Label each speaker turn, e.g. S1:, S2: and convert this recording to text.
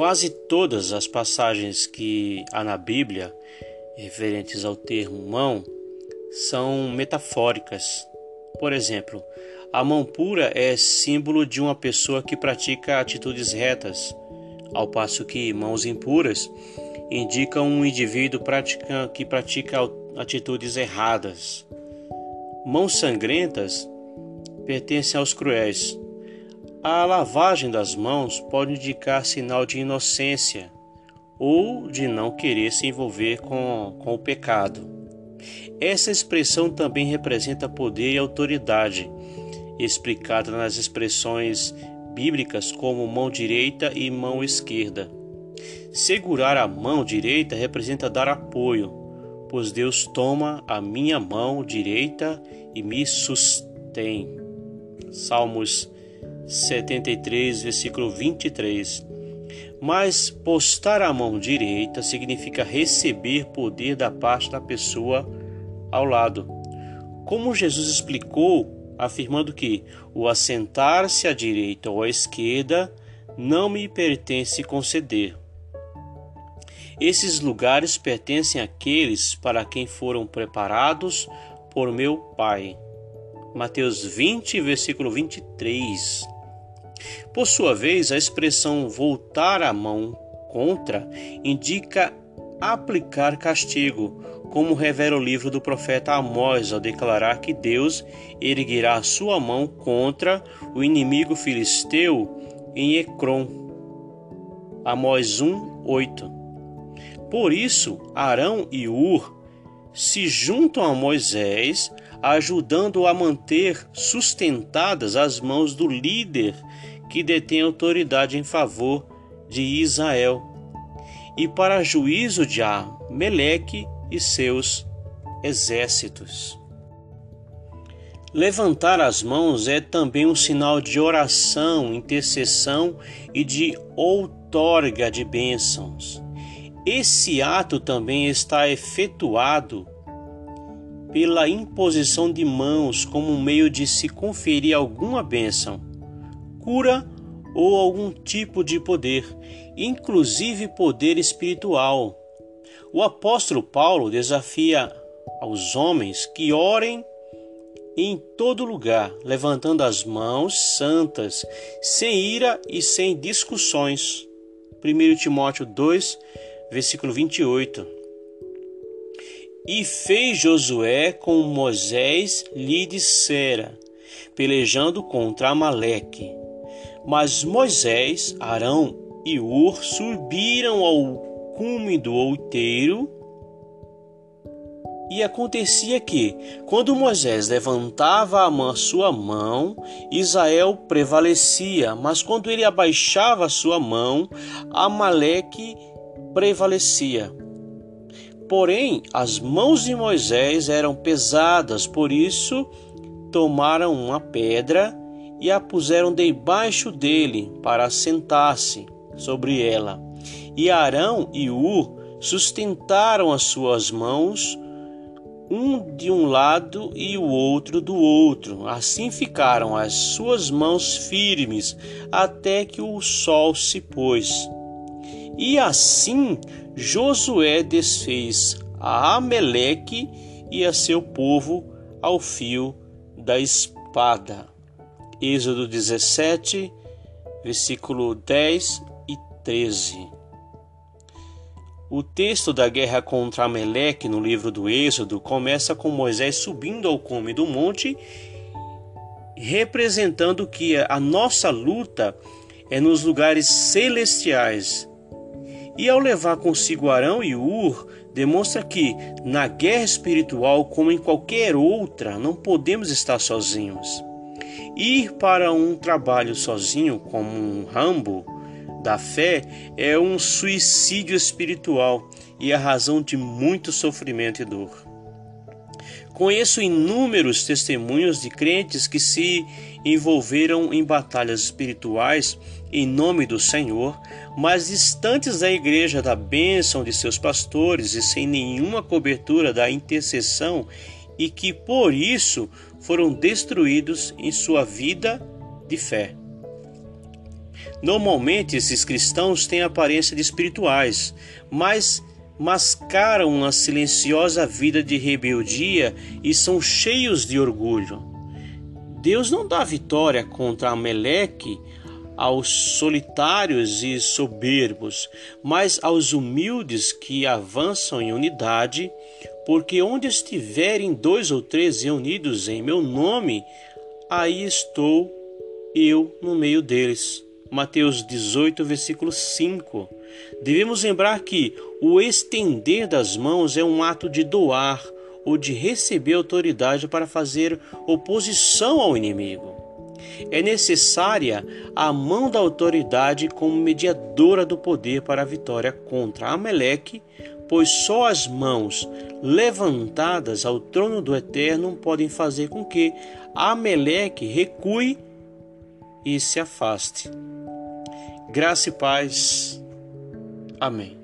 S1: Quase todas as passagens que há na Bíblia referentes ao termo mão são metafóricas. Por exemplo, a mão pura é símbolo de uma pessoa que pratica atitudes retas, ao passo que mãos impuras indicam um indivíduo que pratica atitudes erradas. Mãos sangrentas pertencem aos cruéis. A lavagem das mãos pode indicar sinal de inocência ou de não querer se envolver com, com o pecado. Essa expressão também representa poder e autoridade, explicada nas expressões bíblicas como mão direita e mão esquerda. Segurar a mão direita representa dar apoio, pois Deus toma a minha mão direita e me sustém. Salmos 73, versículo 23. Mas postar a mão direita significa receber poder da parte da pessoa ao lado. Como Jesus explicou, afirmando que o assentar-se à direita ou à esquerda não me pertence conceder. Esses lugares pertencem àqueles para quem foram preparados por meu Pai. Mateus 20, versículo 23. Por sua vez, a expressão voltar a mão contra indica aplicar castigo, como revela o livro do profeta Amós ao declarar que Deus erguerá sua mão contra o inimigo filisteu em Ecrom. Amós 1, 8. Por isso, Arão e Ur se juntam a Moisés, ajudando-o a manter sustentadas as mãos do líder que detém autoridade em favor de Israel, e para juízo de Ameleque e seus exércitos. Levantar as mãos é também um sinal de oração, intercessão e de outorga de bênçãos. Esse ato também está efetuado pela imposição de mãos como meio de se conferir alguma bênção cura ou algum tipo de poder, inclusive poder espiritual. O apóstolo Paulo desafia aos homens que orem em todo lugar, levantando as mãos santas, sem ira e sem discussões. 1 Timóteo 2, versículo 28. E fez Josué como Moisés lhe dissera, pelejando contra Amaleque. Mas Moisés, Arão e Ur subiram ao cume do outeiro. E acontecia que, quando Moisés levantava a sua mão, Israel prevalecia, mas quando ele abaixava a sua mão, Amaleque prevalecia. Porém, as mãos de Moisés eram pesadas, por isso tomaram uma pedra e a puseram debaixo dele para sentar-se sobre ela. E Arão e Ur sustentaram as suas mãos, um de um lado e o outro do outro. Assim ficaram as suas mãos firmes até que o sol se pôs. E assim Josué desfez a Ameleque e a seu povo ao fio da espada. Êxodo 17, versículo 10 e 13. O texto da guerra contra Ameleque no livro do Êxodo começa com Moisés subindo ao cume do monte, representando que a nossa luta é nos lugares celestiais. E ao levar consigo Arão e Ur, demonstra que na guerra espiritual, como em qualquer outra, não podemos estar sozinhos. Ir para um trabalho sozinho, como um rambo da fé, é um suicídio espiritual e a razão de muito sofrimento e dor. Conheço inúmeros testemunhos de crentes que se envolveram em batalhas espirituais em nome do Senhor, mas distantes da igreja da bênção de seus pastores e sem nenhuma cobertura da intercessão, e que por isso foram destruídos em sua vida de fé. Normalmente, esses cristãos têm aparência de espirituais, mas mascaram uma silenciosa vida de rebeldia e são cheios de orgulho. Deus não dá vitória contra Ameleque aos solitários e soberbos, mas aos humildes que avançam em unidade, porque onde estiverem dois ou três reunidos em meu nome, aí estou eu no meio deles. Mateus 18, versículo 5. Devemos lembrar que o estender das mãos é um ato de doar ou de receber autoridade para fazer oposição ao inimigo. É necessária a mão da autoridade como mediadora do poder para a vitória contra Ameleque, pois só as mãos levantadas ao trono do Eterno podem fazer com que Ameleque recue e se afaste. Graça e paz. Amém.